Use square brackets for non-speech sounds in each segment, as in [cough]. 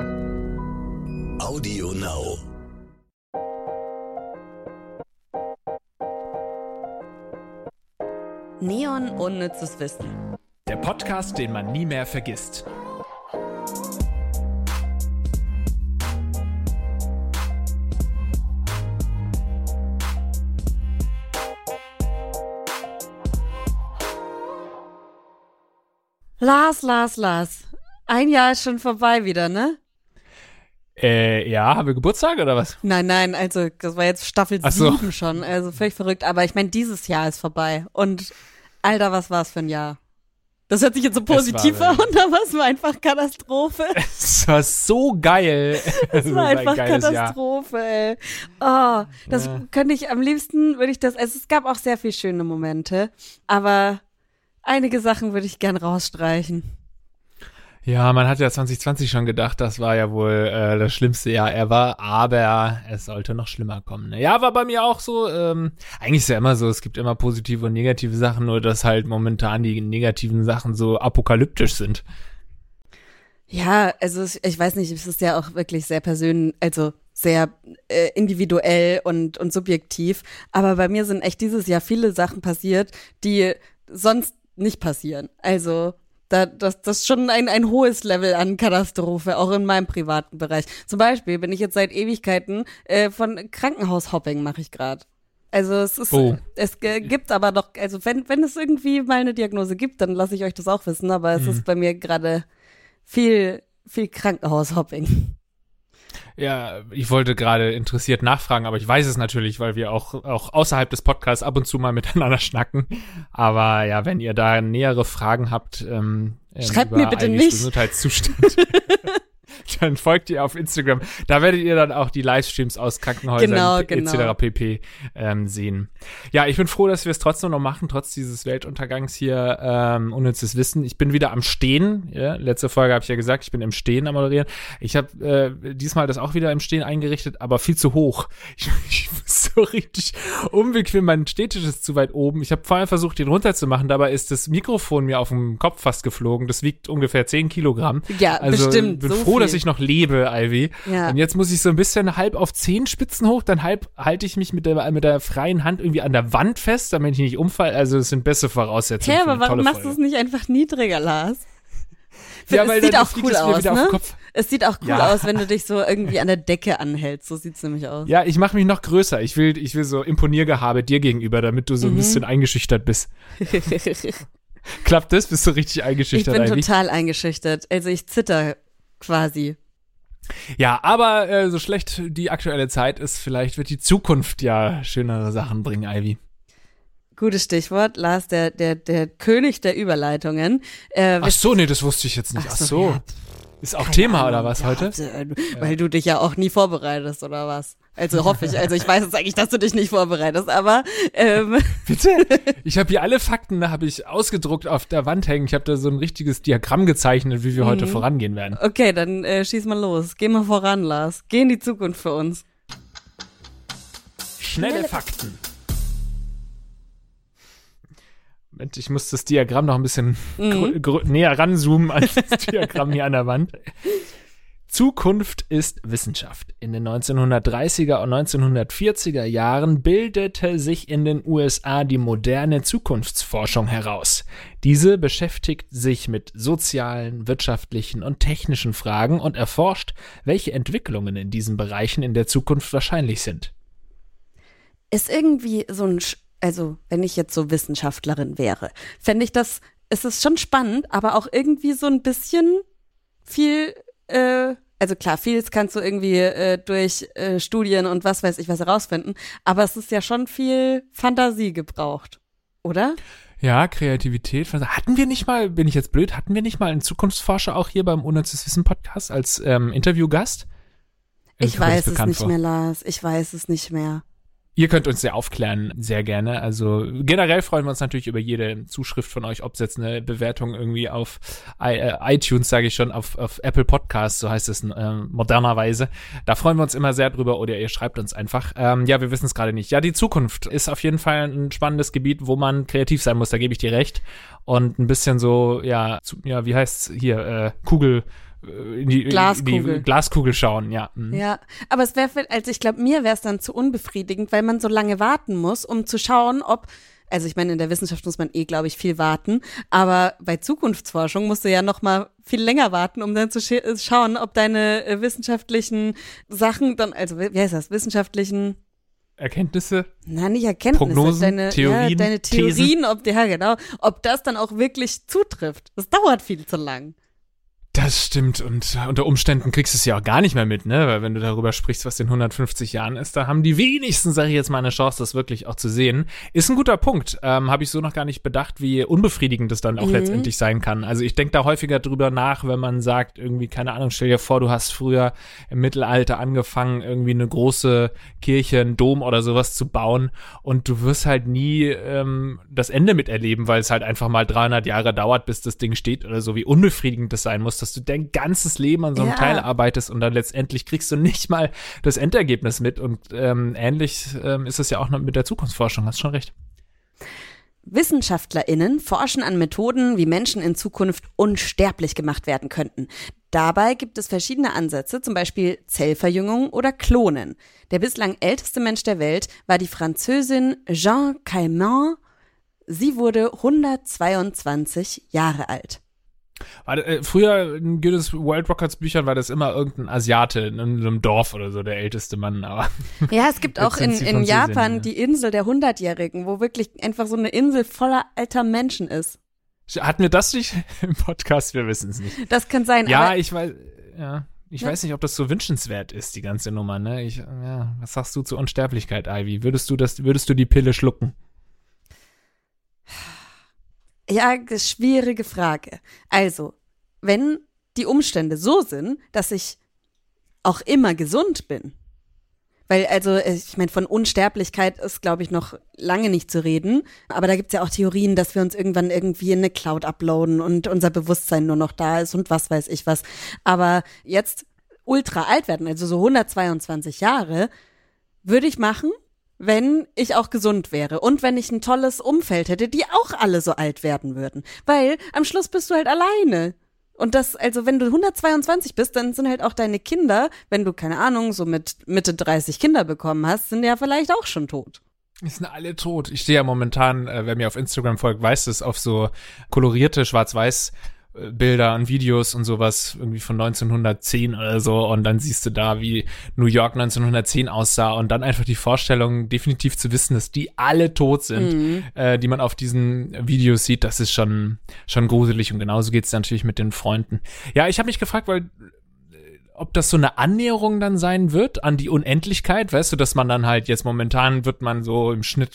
Audio Now. Neon unnützes Wissen. Der Podcast, den man nie mehr vergisst. Lars, Lars, Lars. Ein Jahr ist schon vorbei wieder, ne? Äh, ja, haben wir Geburtstag oder was? Nein, nein, also das war jetzt Staffel Ach so. 7 schon, also völlig verrückt. Aber ich meine, dieses Jahr ist vorbei. Und Alter, was war's für ein Jahr? Das hört sich jetzt so positiv war an, aber es war einfach Katastrophe. [laughs] Es war so geil. [laughs] Es war einfach Jahr. Katastrophe, ey. Oh, das Ja. könnte ich am liebsten, würde ich das, also es gab auch sehr viel schöne Momente, aber einige Sachen würde ich gern rausstreichen. Ja, man hat ja 2020 schon gedacht, das war ja wohl äh, das schlimmste Jahr ever, aber es sollte noch schlimmer kommen. Ne? Ja, war bei mir auch so. Ähm, eigentlich ist ja immer so, es gibt immer positive und negative Sachen, nur dass halt momentan die negativen Sachen so apokalyptisch sind. Ja, also ich weiß nicht, es ist ja auch wirklich sehr persönlich, also sehr äh, individuell und, und subjektiv. Aber bei mir sind echt dieses Jahr viele Sachen passiert, die sonst nicht passieren. Also da, das, das ist schon ein, ein hohes Level an Katastrophe, auch in meinem privaten Bereich. Zum Beispiel bin ich jetzt seit Ewigkeiten äh, von Krankenhaushopping mache ich gerade. Also es ist, Oh. es gibt aber doch, also wenn, wenn es irgendwie mal eine Diagnose gibt, dann lasse ich euch das auch wissen, aber es ist bei mir gerade viel, viel Krankenhaushopping. Ja, ich wollte gerade interessiert nachfragen, aber ich weiß es natürlich, weil wir auch, auch außerhalb des Podcasts ab und zu mal [laughs] miteinander schnacken. Aber ja, wenn ihr da nähere Fragen habt, ähm, ähm, Schreibt mir bitte nicht. Gesundheitszustand, [laughs] [laughs] dann folgt ihr auf Instagram. Da werdet ihr dann auch die Livestreams aus Krankenhäusern Genau, etc. genau. pp. Ähm, sehen. Ja, ich bin froh, dass wir es trotzdem noch machen, trotz dieses Weltuntergangs hier ähm, unnützes Wissen. Ich bin wieder am Stehen. Ja? Letzte Folge habe ich ja gesagt, ich bin im Stehen am Moderieren. Ich habe äh, diesmal das auch wieder im Stehen eingerichtet, aber viel zu hoch. [laughs] Ich, ich muss so richtig unbequem. Mein Stehtisch ist zu weit oben. Ich habe vorher versucht, den runterzumachen. Dabei ist das Mikrofon mir auf dem Kopf fast geflogen. Das wiegt ungefähr 10 Kilogramm. Ja, also, bestimmt, bin so froh. Dass ich noch lebe, Ivy. Ja. Und jetzt muss ich so ein bisschen halb auf Zehenspitzen hoch, dann halb halte ich mich mit der, mit der freien Hand irgendwie an der Wand fest, damit ich nicht umfalle. Also es sind bessere Voraussetzungen. Hä, aber warum machst du es nicht einfach niedriger, Lars? Ja, es sieht auch cool es aus, ne? Es sieht auch cool Ja. aus, wenn du dich so irgendwie an der Decke anhältst. So sieht's nämlich aus. Ja, ich mache mich noch größer. Ich will, ich will so Imponiergehabe dir gegenüber, damit du so ein Mhm. bisschen eingeschüchtert bist. [laughs] Klappt das? Bist du richtig ich eingeschüchtert bin Ivy? total eingeschüchtert. Also ich zitter quasi. Ja, aber äh, so schlecht die aktuelle Zeit ist, vielleicht wird die Zukunft ja schönere Sachen bringen, Ivy. Gutes Stichwort, Lars, der, der, der König der Überleitungen. Äh, Ach so, nee, das wusste ich jetzt nicht. Ach so. ja, Ist auch keine Thema Ahnung. oder was heute? äh, Weil du dich ja auch nie vorbereitest, oder was? Also hoffe ich. Also ich weiß jetzt eigentlich, dass du dich nicht vorbereitest, aber ähm, [laughs] Bitte? Ich habe hier alle Fakten, da habe ich ausgedruckt auf der Wand hängen. Ich habe da so ein richtiges Diagramm gezeichnet, wie wir heute Mhm. vorangehen werden. okay, dann äh, schieß mal los. Geh mal voran, Lars. Geh in die Zukunft für uns. Schnelle Fakten. Moment, ich muss das Diagramm noch ein bisschen grö- näher ranzoomen an das Diagramm hier an der Wand. Zukunft ist Wissenschaft. In den 1930er und 1940er Jahren bildete sich in den USA die moderne Zukunftsforschung heraus. Diese beschäftigt sich mit sozialen, wirtschaftlichen und technischen Fragen und erforscht, welche Entwicklungen in diesen Bereichen in der Zukunft wahrscheinlich sind. Ist irgendwie so ein, Sch- also wenn ich jetzt so Wissenschaftlerin wäre, fände ich das, es ist schon spannend, aber auch irgendwie so ein bisschen viel, äh, also klar, vieles kannst du irgendwie äh, durch äh, Studien und was weiß ich was herausfinden, aber es ist ja schon viel Fantasie gebraucht, oder? Ja, Kreativität. Hatten wir nicht mal, bin ich jetzt blöd, hatten wir nicht mal einen Zukunftsforscher auch hier beim Unnützes Wissen Podcast als ähm, Interviewgast? Ich das weiß es nicht vor. mehr, Lars. Ich weiß es nicht mehr. Ihr könnt uns ja aufklären, sehr gerne. Also generell freuen wir uns natürlich über jede Zuschrift von euch, ob es jetzt eine Bewertung irgendwie auf äh, iTunes, sage ich schon, auf, auf Apple Podcasts, so heißt es äh, modernerweise. Da freuen wir uns immer sehr drüber oder ihr schreibt uns einfach. Ähm, ja, wir wissen es gerade nicht. Ja, die Zukunft ist auf jeden Fall ein spannendes Gebiet, wo man kreativ sein muss, da gebe ich dir recht. Und ein bisschen so, ja, zu, ja wie heißt's hier, äh, Kugel in die Glaskugel, die Glaskugel schauen, ja. Mhm. Ja, aber es wäre, also ich glaube, mir wäre es dann zu unbefriedigend, weil man so lange warten muss, um zu schauen, ob also ich meine, in der Wissenschaft muss man eh, glaube ich, viel warten, aber bei Zukunftsforschung musst du ja noch mal viel länger warten, um dann zu sch schauen, ob deine äh, wissenschaftlichen Sachen dann, also wie heißt das, wissenschaftlichen Erkenntnisse? Nein, nicht Erkenntnisse, Prognosen, deine Theorien, ja, deine Theorien, ob ja genau, ob das dann auch wirklich zutrifft. Das dauert viel zu lang. Das stimmt und unter Umständen kriegst du es ja auch gar nicht mehr mit, ne? Weil wenn du darüber sprichst, was in 150 Jahren ist, da haben die wenigsten, sage ich jetzt mal, eine Chance, das wirklich auch zu sehen. Ist ein guter Punkt. Ähm, Habe ich so noch gar nicht bedacht, wie unbefriedigend das dann auch mhm. letztendlich sein kann. Also ich denke da häufiger drüber nach, wenn man sagt, irgendwie, keine Ahnung, stell dir vor, du hast früher im Mittelalter angefangen, irgendwie eine große Kirche, einen Dom oder sowas zu bauen und du wirst halt nie ähm, das Ende miterleben, weil es halt einfach mal 300 Jahre dauert, bis das Ding steht oder so, wie unbefriedigend das sein muss dass du dein ganzes Leben an so einem ja. Teil arbeitest und dann letztendlich kriegst du nicht mal das Endergebnis mit. Und ähm, ähnlich ähm, ist es ja auch noch mit der Zukunftsforschung, hast schon recht. WissenschaftlerInnen forschen an Methoden, wie Menschen in Zukunft unsterblich gemacht werden könnten. Dabei gibt es verschiedene Ansätze, zum Beispiel Zellverjüngung oder Klonen. Der bislang älteste Mensch der Welt war die Französin Jean Calment. Sie wurde 122 Jahre alt. War, äh, früher in Guinness World Records Büchern war das immer irgendein Asiate in einem Dorf oder so, der älteste Mann. Aber [laughs] ja, es gibt auch in, in Japan ja. die Insel der Hundertjährigen, wo wirklich einfach so eine Insel voller alter Menschen ist. Hatten wir das nicht [laughs] im Podcast? Wir wissen es nicht. Das kann sein. Ja, ich weiß, ja. Ich ne? weiß nicht, ob das so wünschenswert ist, die ganze Nummer, ne? Ich, ja, was sagst du zur Unsterblichkeit, Ivy? Würdest du das, würdest du die Pille schlucken? Ja, schwierige Frage. Also, wenn die Umstände so sind, dass ich auch immer gesund bin, weil also, ich meine, von Unsterblichkeit ist, glaube ich, noch lange nicht zu reden. Aber da gibt's ja auch Theorien, dass wir uns irgendwann irgendwie in eine Cloud uploaden und unser Bewusstsein nur noch da ist und was weiß ich was. Aber jetzt ultra alt werden, also so 122 Jahre, würde ich machen, wenn ich auch gesund wäre und wenn ich ein tolles Umfeld hätte, die auch alle so alt werden würden. Weil am Schluss bist du halt alleine. Und das, also wenn du 122 bist, dann sind halt auch deine Kinder, wenn du, keine Ahnung, so mit Mitte 30 Kinder bekommen hast, sind ja vielleicht auch schon tot. Die sind alle tot. Ich stehe ja momentan, äh, wer mir auf Instagram folgt, weiß es, auf so kolorierte Schwarz-Weiß- Bilder und Videos und sowas irgendwie von 1910 oder so und dann siehst du da, wie New York 1910 aussah und dann einfach die Vorstellung, definitiv zu wissen, dass die alle tot sind, mhm. äh, die man auf diesen Videos sieht, das ist schon schon gruselig und genauso geht's natürlich mit den Freunden. Ja, ich habe mich gefragt, weil ob das so eine Annäherung dann sein wird an die Unendlichkeit, weißt du, dass man dann halt jetzt momentan wird man so im Schnitt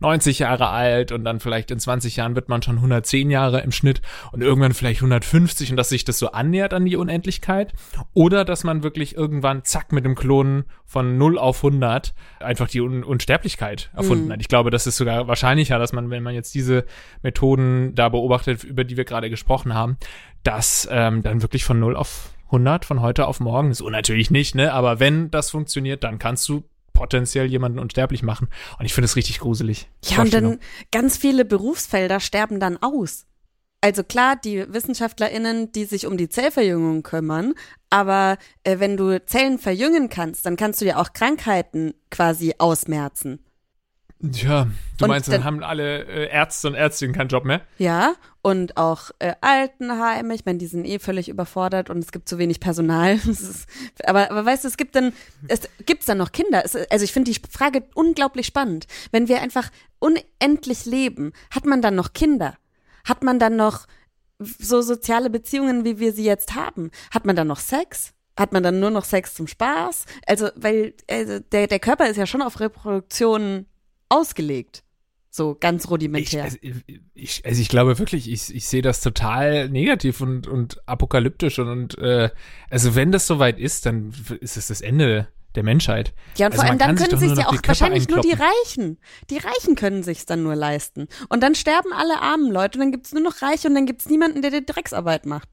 90 Jahre alt und dann vielleicht in 20 Jahren wird man schon 110 Jahre im Schnitt und irgendwann vielleicht 150 und dass sich das so annähert an die Unendlichkeit oder dass man wirklich irgendwann zack mit dem Klonen von 0 auf 100 einfach die Un Unsterblichkeit erfunden mhm. hat. Ich glaube, das ist sogar wahrscheinlicher, dass man, wenn man jetzt diese Methoden da beobachtet, über die wir gerade gesprochen haben, dass ähm, dann wirklich von 0 auf 100 von heute auf morgen. So natürlich nicht, ne? Aber wenn das funktioniert, dann kannst du potenziell jemanden unsterblich machen. Und ich finde es richtig gruselig. Ja, und dann ganz viele Berufsfelder sterben dann aus. Also klar, die WissenschaftlerInnen, die sich um die Zellverjüngung kümmern, aber äh, wenn du Zellen verjüngen kannst, dann kannst du ja auch Krankheiten quasi ausmerzen. Ja, du und meinst, dann, dann haben alle äh, Ärzte und Ärztinnen keinen Job mehr? Ja, und auch äh, Altenheime. Ich meine, die sind eh völlig überfordert und es gibt zu wenig Personal. [laughs] ist, aber, aber weißt du, es gibt dann, es gibt's dann noch Kinder. Es, also ich finde die Frage unglaublich spannend. Wenn wir einfach unendlich leben, hat man dann noch Kinder? Hat man dann noch so soziale Beziehungen, wie wir sie jetzt haben? Hat man dann noch Sex? Hat man dann nur noch Sex zum Spaß? Also, weil also der, der Körper ist ja schon auf Reproduktion ausgelegt. So ganz rudimentär. Ich, also, ich, also ich glaube wirklich, ich, ich sehe das total negativ und, und apokalyptisch und, und äh, also wenn das soweit ist, dann ist es das Ende der Menschheit. Ja, und also vor allem dann können sich ja auch wahrscheinlich nur die Reichen. Die Reichen können sich's dann nur leisten. Und dann sterben alle armen Leute und dann gibt's nur noch Reiche und dann gibt's niemanden, der die Drecksarbeit macht.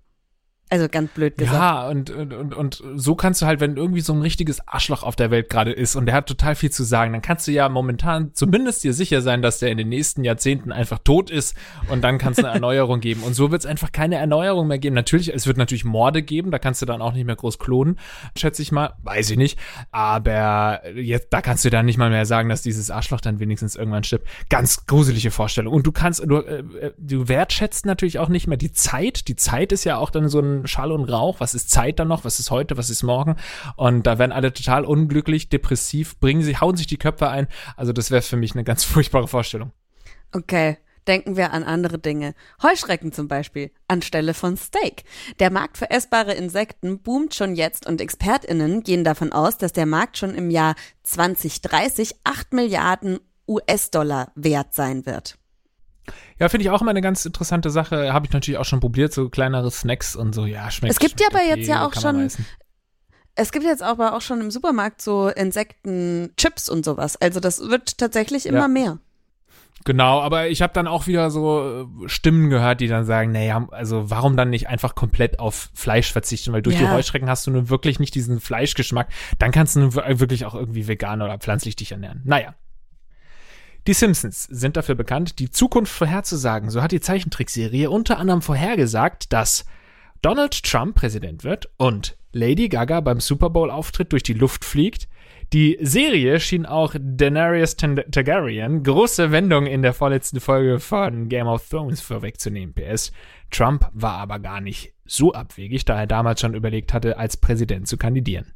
Also ganz blöd gesagt. Ja, und, und, und, und so kannst du halt, wenn irgendwie so ein richtiges Arschloch auf der Welt gerade ist und der hat total viel zu sagen, dann kannst du ja momentan zumindest dir sicher sein, dass der in den nächsten Jahrzehnten einfach tot ist und dann kannst du eine [laughs] Erneuerung geben. Und so wird es einfach keine Erneuerung mehr geben. Natürlich, es wird natürlich Morde geben, da kannst du dann auch nicht mehr groß klonen, schätze ich mal. Weiß ich nicht. Aber jetzt, da kannst du dann nicht mal mehr sagen, dass dieses Arschloch dann wenigstens irgendwann stirbt. Ganz gruselige Vorstellung. Und du kannst, du, äh, du wertschätzt natürlich auch nicht mehr die Zeit. Die Zeit ist ja auch dann so ein Schall und Rauch. Was ist Zeit dann noch? Was ist heute? Was ist morgen? Und da werden alle total unglücklich, depressiv, bringen sie, hauen sich die Köpfe ein. Also das wäre für mich eine ganz [laughs] furchtbare Vorstellung. Okay. Denken wir an andere Dinge. Heuschrecken zum Beispiel, anstelle von Steak. Der Markt für essbare Insekten boomt schon jetzt und ExpertInnen gehen davon aus, dass der Markt schon im Jahr 2030 8 Milliarden US-Dollar wert sein wird. Ja, finde ich auch immer eine ganz interessante Sache. Habe ich natürlich auch schon probiert, so kleinere Snacks und so. Ja, schmeckt. Es gibt ja aber jetzt ja auch schon. Es gibt jetzt aber auch schon im Supermarkt so Insektenchips und sowas. Also das wird tatsächlich immer Ja. mehr. Genau, aber ich habe dann auch wieder so äh, Stimmen gehört, die dann sagen, naja, also warum dann nicht einfach komplett auf Fleisch verzichten? Weil durch die Ja. Heuschrecken hast du nun wirklich nicht diesen Fleischgeschmack. Dann kannst du nun wir- wirklich auch irgendwie vegan oder pflanzlich dich ernähren. Naja. Die Simpsons sind dafür bekannt, die Zukunft vorherzusagen. So hat die Zeichentrickserie unter anderem vorhergesagt, dass Donald Trump Präsident wird und Lady Gaga beim Super Bowl Auftritt durch die Luft fliegt. Die Serie schien auch Daenerys Targaryen große Wendung in der vorletzten Folge von Game of Thrones vorwegzunehmen. PS. Trump war aber gar nicht so abwegig, da er damals schon überlegt hatte, als Präsident zu kandidieren.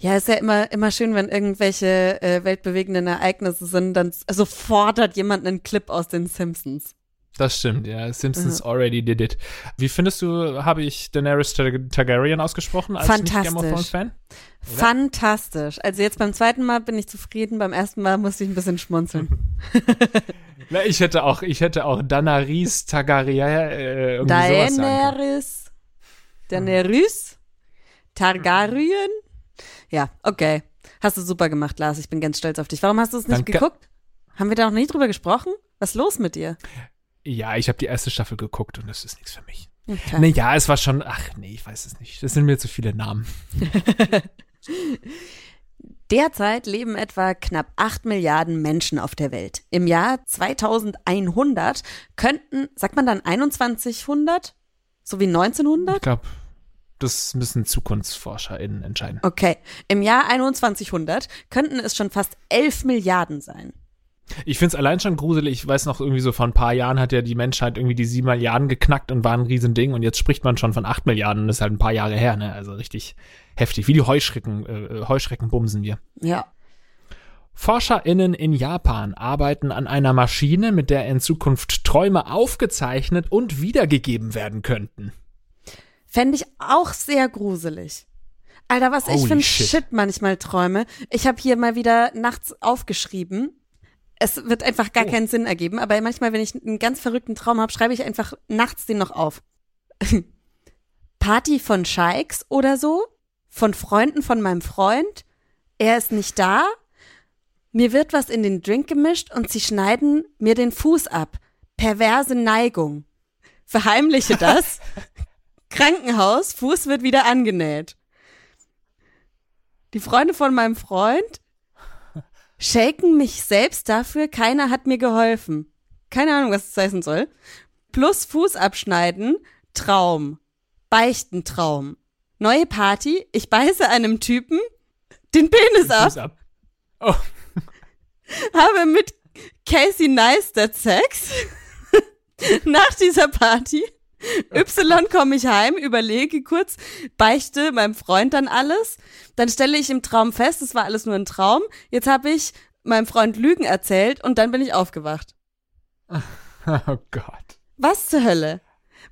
Ja, ist ja immer, immer schön, wenn irgendwelche äh, weltbewegenden Ereignisse sind, dann sofort hat jemand einen Clip aus den Simpsons. Das stimmt, ja. Simpsons already did it. Wie findest du, habe ich Daenerys Tar Targaryen ausgesprochen als nicht Game of Thrones Fantastisch. Fan? Fantastisch. Also jetzt beim zweiten Mal bin ich zufrieden, beim ersten Mal musste ich ein bisschen schmunzeln. [laughs] [laughs] Na, ich hätte auch, ich hätte auch Daenerys Targaryen äh, irgendwie sowas sagen können. Daenerys, Daenerys, Targaryen. Ja, okay. Hast du super gemacht, Lars. Ich bin ganz stolz auf dich. Warum hast du es nicht Danke. geguckt? Haben wir da noch nie drüber gesprochen? Was ist los mit dir? Ja, ich habe die erste Staffel geguckt und das ist nichts für mich. Okay. Naja, es war schon, ach nee, ich weiß es nicht. Das sind mir zu viele Namen. [laughs] Derzeit leben etwa knapp 8 Milliarden Menschen auf der Welt. Im Jahr 2100 könnten, sagt man dann 2100? So wie 1900? Ich glaube, das müssen ZukunftsforscherInnen entscheiden. Okay, im Jahr 2100 könnten es schon fast 11 Milliarden sein. Ich find's allein schon gruselig. Ich weiß noch, irgendwie so vor ein paar Jahren hat ja die Menschheit irgendwie die sieben Milliarden geknackt und war ein Riesending. Und jetzt spricht man schon von acht Milliarden und das ist halt ein paar Jahre her, ne? Also richtig heftig. Wie die Heuschrecken, äh, Heuschrecken bumsen wir. Ja. ForscherInnen in Japan arbeiten an einer Maschine, mit der in Zukunft Träume aufgezeichnet und wiedergegeben werden könnten. Fände ich auch sehr gruselig. Alter, was ich Holy für ein shit. Shit. manchmal träume. Ich habe hier mal wieder nachts aufgeschrieben. Es wird einfach gar Oh. keinen Sinn ergeben, aber manchmal, wenn ich einen ganz verrückten Traum habe, schreibe ich einfach nachts den noch auf. [laughs] Party von Scheiks oder so, von Freunden von meinem Freund. Er ist nicht da. Mir wird was in den Drink gemischt und sie schneiden mir den Fuß ab. Perverse Neigung. Verheimliche [laughs] das. Krankenhaus, Fuß wird wieder angenäht. Die Freunde von meinem Freund shaken mich selbst dafür, keiner hat mir geholfen. Keine Ahnung, was das heißen soll. Plus Fuß abschneiden, Traum. Beichten, Traum. Neue Party, ich beiße einem Typen den Penis ab, ab. Oh, [laughs] habe mit Casey Neistat Sex. [laughs] Nach dieser Party Y komme ich heim, überlege kurz, beichte meinem Freund dann alles. Dann stelle ich im Traum fest, es war alles nur ein Traum. Jetzt habe ich meinem Freund Lügen erzählt und dann bin ich aufgewacht. [laughs] oh Gott. Was zur Hölle?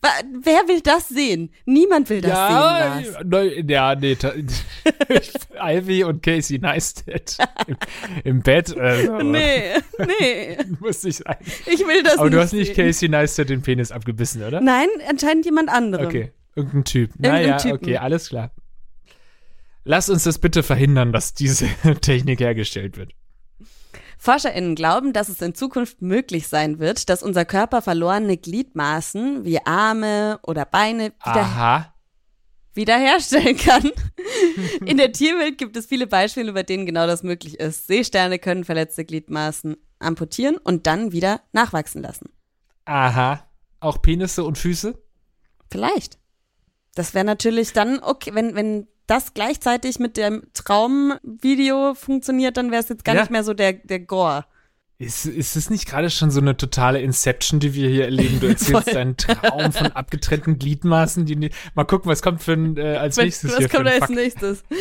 Wer will das sehen? Niemand will das ja, sehen, ne, ja, nee, [laughs] [laughs] Ivy und Casey Neistat im, im Bett. [laughs] Also, Nee, nee, Muss nicht sein. ich will das Aber nicht du hast nicht sehen. Casey Neistat den Penis abgebissen, oder? Nein, anscheinend jemand anderem. Okay, irgendein Typ. Naja, okay, alles klar. Lass uns das bitte verhindern, dass diese Technik hergestellt wird. ForscherInnen glauben, dass es in Zukunft möglich sein wird, dass unser Körper verlorene Gliedmaßen wie Arme oder Beine wieder Aha. wiederherstellen kann. In der Tierwelt gibt es viele Beispiele, bei denen genau das möglich ist. Seesterne können verletzte Gliedmaßen amputieren und dann wieder nachwachsen lassen. Aha. Auch Penisse und Füße? Vielleicht. Das wäre natürlich dann okay, wenn, wenn das gleichzeitig mit dem Traumvideo funktioniert, dann wäre es jetzt gar Ja. nicht mehr so der, der Gore. Ist, ist es nicht gerade schon so eine totale Inception, die wir hier erleben? Du erzählst deinen Traum von abgetrennten Gliedmaßen. Die, mal gucken, was kommt für ein, äh, als nächstes Was hier kommt als Fakt. nächstes? [laughs]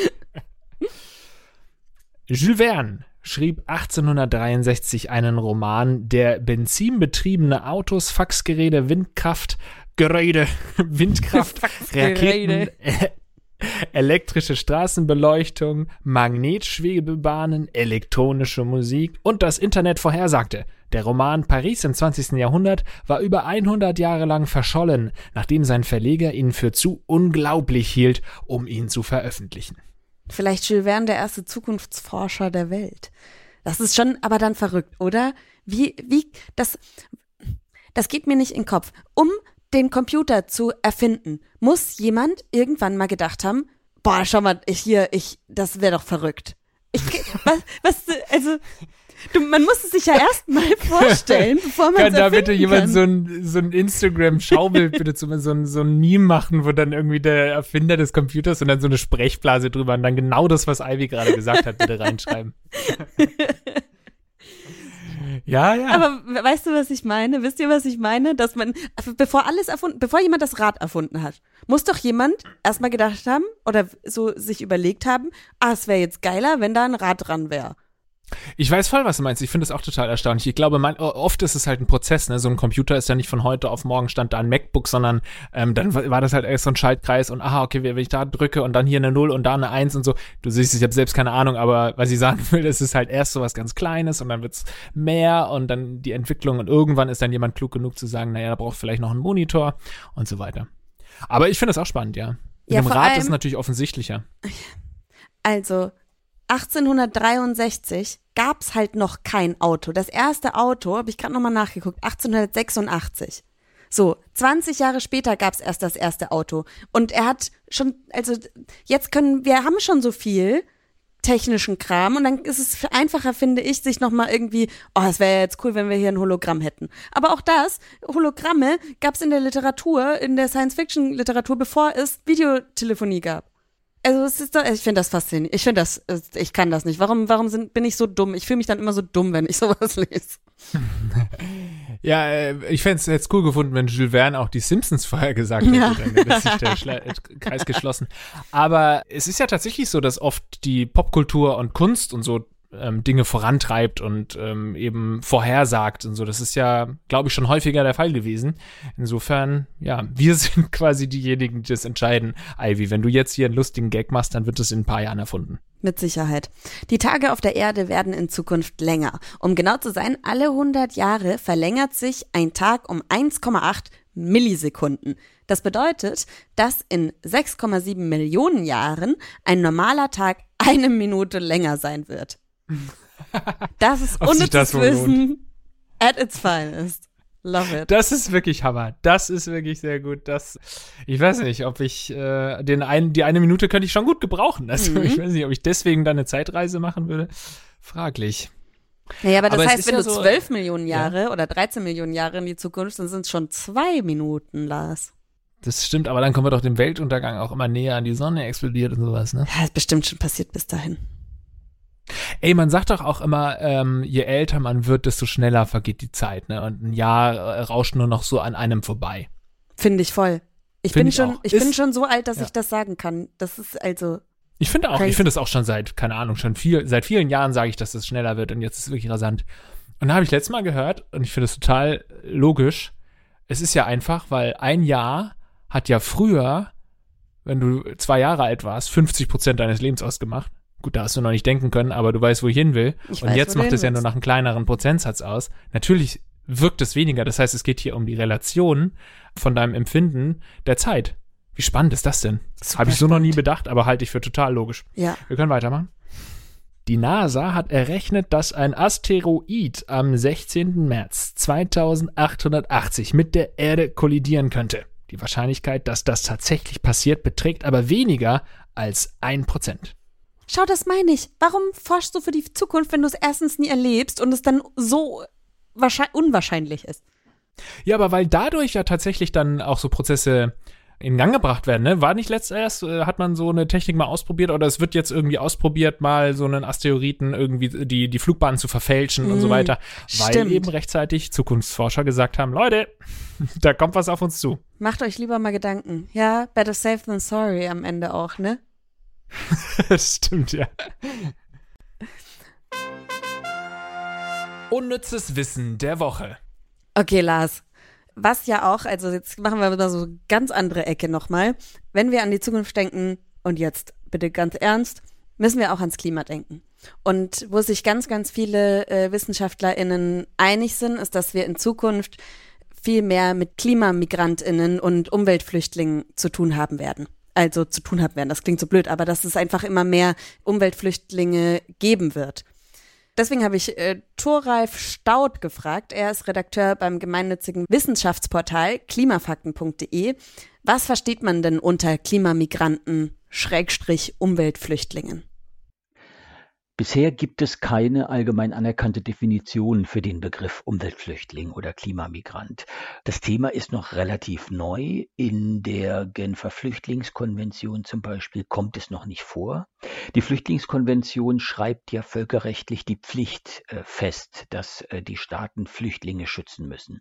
Jules Verne schrieb 1863 einen Roman, der benzinbetriebene Autos, Faxgeräte, Windkraft, Geräte, [laughs] Windkraft, Raketen, äh, elektrische Straßenbeleuchtung, Magnetschwebebahnen, elektronische Musik und das Internet vorhersagte. Der Roman Paris im 20. Jahrhundert war über 100 Jahre lang verschollen, nachdem sein Verleger ihn für zu unglaublich hielt, um ihn zu veröffentlichen. Vielleicht Jules Verne der erste Zukunftsforscher der Welt. Das ist schon aber dann verrückt, oder? Wie, wie, das, das geht mir nicht in den Kopf. Um den Computer zu erfinden, muss jemand irgendwann mal gedacht haben, boah, schau mal, ich hier, ich, das wäre doch verrückt. Ich, [laughs] was, was, also, du, man muss es sich ja erst mal [laughs] vorstellen, bevor man Kann da bitte jemand kann. so ein, so ein Instagram-Schaubild bitte zu so ein, so ein Meme machen, wo dann irgendwie der Erfinder des Computers und dann so eine Sprechblase drüber und dann genau das, was Ivy gerade gesagt hat, bitte reinschreiben. [laughs] ja, ja. Aber we- weißt du, was ich meine? Wisst ihr, was ich meine? Dass man, bevor alles erfunden, bevor jemand das Rad erfunden hat, muss doch jemand erstmal gedacht haben oder so sich überlegt haben, ah, es wäre jetzt geiler, wenn da ein Rad dran wäre. Ich weiß voll, was du meinst. Ich finde das auch total erstaunlich. Ich glaube, man, oft ist es halt ein Prozess. Ne? So ein Computer ist ja nicht von heute auf morgen stand da ein MacBook, sondern ähm, dann war das halt erst so ein Schaltkreis und aha, okay, wenn ich da drücke und dann hier eine Null und da eine Eins und so. Du siehst, ich habe selbst keine Ahnung, aber was ich [laughs] sagen will, es ist halt erst so was ganz Kleines und dann wird's mehr und dann die Entwicklung und irgendwann ist dann jemand klug genug zu sagen, naja, da braucht vielleicht noch einen Monitor und so weiter. Aber ich finde das auch spannend, ja. Mit Ja, dem Rad allem- ist es natürlich offensichtlicher. Also 1863 gab's halt noch kein Auto. Das erste Auto, habe ich gerade nochmal nachgeguckt, 1886. So, 20 Jahre später gab's erst das erste Auto. Und er hat schon, also jetzt können, wir haben schon so viel technischen Kram und dann ist es einfacher, finde ich, sich nochmal irgendwie, oh, es wäre jetzt cool, wenn wir hier ein Hologramm hätten. Aber auch das, Hologramme gab's in der Literatur, in der Science-Fiction-Literatur, bevor es Videotelefonie gab. Also es ist doch, ich finde das faszinierend. Ich finde das, äh, ich kann das nicht. Warum, warum sind, bin ich so dumm? Ich fühle mich dann immer so dumm, wenn ich [laughs] sowas lese. Ja, äh, ich fände es jetzt cool gefunden, wenn Jules Verne auch die Simpsons vorher gesagt hätte. Ja. Dann wäre sich der Schla äh, Kreis geschlossen. Aber es ist ja tatsächlich so, dass oft die Popkultur und Kunst und so ähm, Dinge vorantreibt und ähm, eben vorhersagt und so. Das ist ja, glaube ich, schon häufiger der Fall gewesen. Insofern, ja, wir [laughs] sind quasi diejenigen, die das entscheiden. Ivy, wenn du jetzt hier einen lustigen Gag machst, dann wird es in ein paar Jahren erfunden. Mit Sicherheit. Die Tage auf der Erde werden in Zukunft länger. Um genau zu sein, alle 100 Jahre verlängert sich ein Tag um 1,8 Millisekunden. Das bedeutet, dass in 6,7 Millionen Jahren ein normaler Tag eine Minute länger sein wird. [laughs] Das ist unnützes Wissen at its finest. Love it. Das ist wirklich Hammer. Das ist wirklich sehr gut. Das, ich weiß nicht, ob ich äh, den einen, die eine Minute könnte ich schon gut gebrauchen. Also [laughs] Mhm. ich weiß nicht, ob ich deswegen dann eine Zeitreise machen würde. Fraglich. Naja, aber das Aber heißt, wenn ja du so- 12 Millionen Jahre oder 13 Millionen Jahre in die Zukunft, dann sind es schon zwei Minuten, Lars. Das stimmt, aber dann kommen wir doch dem Weltuntergang auch immer näher an die Sonne explodiert und sowas, ne? Ja, ist bestimmt schon passiert bis dahin. Ey, man sagt doch auch immer, ähm, je älter man wird, desto schneller vergeht die Zeit, ne? Und ein Jahr äh, rauscht nur noch so an einem vorbei. Finde ich voll. Ich Find bin ich schon, auch. ich Ist- bin schon so alt, dass ja. ich das sagen kann. Das ist also, Ich finde auch, Crazy. ich finde das auch schon seit, keine Ahnung, schon viel, seit vielen Jahren sage ich, dass es schneller wird und jetzt ist es wirklich rasant. Und da habe ich letztes Mal gehört und ich finde es total logisch. Es ist ja einfach, weil ein Jahr hat ja früher, wenn du zwei Jahre alt warst, 50 Prozent deines Lebens ausgemacht. Gut, da hast du noch nicht denken können, aber du weißt, wo ich hin will. Ich und weiß, jetzt macht es ja nur nach einem kleineren Prozentsatz aus. Natürlich wirkt es weniger. Das heißt, es geht hier um die Relation von deinem Empfinden der Zeit. Wie spannend ist das denn? Habe ich so noch nie bedacht, aber halte ich für total logisch. ja. Wir können weitermachen. Die NASA hat errechnet, dass ein Asteroid am 16. März 2880 mit der Erde kollidieren könnte. Die Wahrscheinlichkeit, dass das tatsächlich passiert, beträgt aber weniger als ein Prozent. Schau, das meine ich. Warum forschst du für die Zukunft, wenn du es erstens nie erlebst und es dann so unwahrscheinlich ist? Ja, aber weil dadurch ja tatsächlich dann auch so Prozesse in Gang gebracht werden, ne? War nicht letztes äh, hat man so eine Technik mal ausprobiert oder es wird jetzt irgendwie ausprobiert, mal so einen Asteroiden irgendwie die, die Flugbahn zu verfälschen mm, und so mhm. weiter, weil stimmt. eben rechtzeitig Zukunftsforscher gesagt haben, Leute, [laughs] da kommt was auf uns zu. Macht euch lieber mal Gedanken. Ja, better safe than sorry am Ende auch, ne? [laughs] das stimmt, ja. Unnützes Wissen der Woche. Okay, Lars. Was ja auch, also jetzt machen wir mal so ganz andere Ecke nochmal. Wenn wir an die Zukunft denken, und jetzt bitte ganz ernst, müssen wir auch ans Klima denken. Und wo sich ganz, ganz viele äh, WissenschaftlerInnen einig sind, ist, dass wir in Zukunft viel mehr mit KlimamigrantInnen und Umweltflüchtlingen zu tun haben werden. Also zu tun haben werden. Das klingt so blöd, aber dass es einfach immer mehr Umweltflüchtlinge geben wird. Deswegen habe ich äh, Thoralf Staud gefragt. Er ist Redakteur beim gemeinnützigen Wissenschaftsportal klimafakten.de. Was versteht man denn unter Klimamigranten, Schrägstrich Umweltflüchtlingen? Bisher gibt es keine allgemein anerkannte Definition für den Begriff Umweltflüchtling oder Klimamigrant. Das Thema ist noch relativ neu. In der Genfer Flüchtlingskonvention zum Beispiel kommt es noch nicht vor. Die Flüchtlingskonvention schreibt ja völkerrechtlich die Pflicht äh, fest, dass äh, die Staaten Flüchtlinge schützen müssen.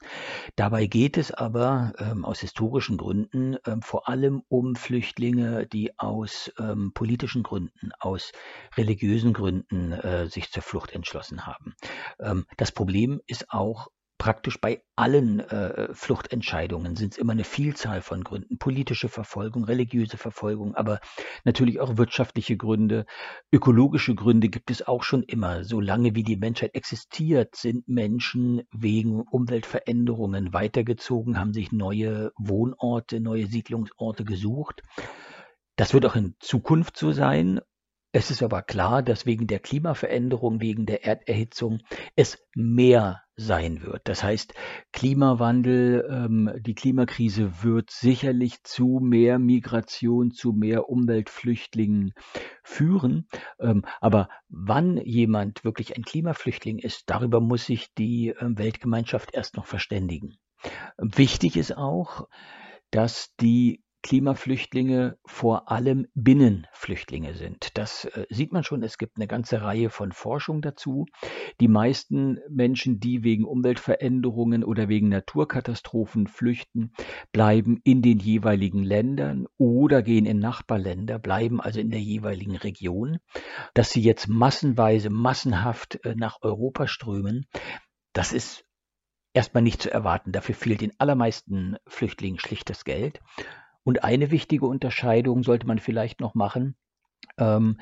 Dabei geht es aber ähm, aus historischen Gründen ähm, vor allem um Flüchtlinge, die aus ähm, politischen Gründen, aus religiösen Gründen, Migranten äh, sich zur Flucht entschlossen haben. Ähm, das Problem ist auch, praktisch bei allen äh, Fluchtentscheidungen sind es immer eine Vielzahl von Gründen. Politische Verfolgung, religiöse Verfolgung, aber natürlich auch wirtschaftliche Gründe. Ökologische Gründe gibt es auch schon immer. Solange wie die Menschheit existiert, sind Menschen wegen Umweltveränderungen weitergezogen, haben sich neue Wohnorte, neue Siedlungsorte gesucht. Das wird auch in Zukunft so sein. Es ist aber klar, dass wegen der Klimaveränderung, wegen der Erderhitzung es mehr sein wird. Das heißt, Klimawandel, ähm, die Klimakrise wird sicherlich zu mehr Migration, zu mehr Umweltflüchtlingen führen. Ähm, aber wann jemand wirklich ein Klimaflüchtling ist, darüber muss sich die äh, Weltgemeinschaft erst noch verständigen. Wichtig ist auch, dass die Klimaflüchtlinge vor allem Binnenflüchtlinge sind. Das äh, sieht man schon. Es gibt eine ganze Reihe von Forschung dazu. Die meisten Menschen, die wegen Umweltveränderungen oder wegen Naturkatastrophen flüchten, bleiben in den jeweiligen Ländern oder gehen in Nachbarländer, bleiben also in der jeweiligen Region. Dass sie jetzt massenweise, massenhaft äh, nach Europa strömen, das ist erstmal nicht zu erwarten. Dafür fehlt den allermeisten Flüchtlingen schlicht das Geld. Und eine wichtige Unterscheidung sollte man vielleicht noch machen. Ähm,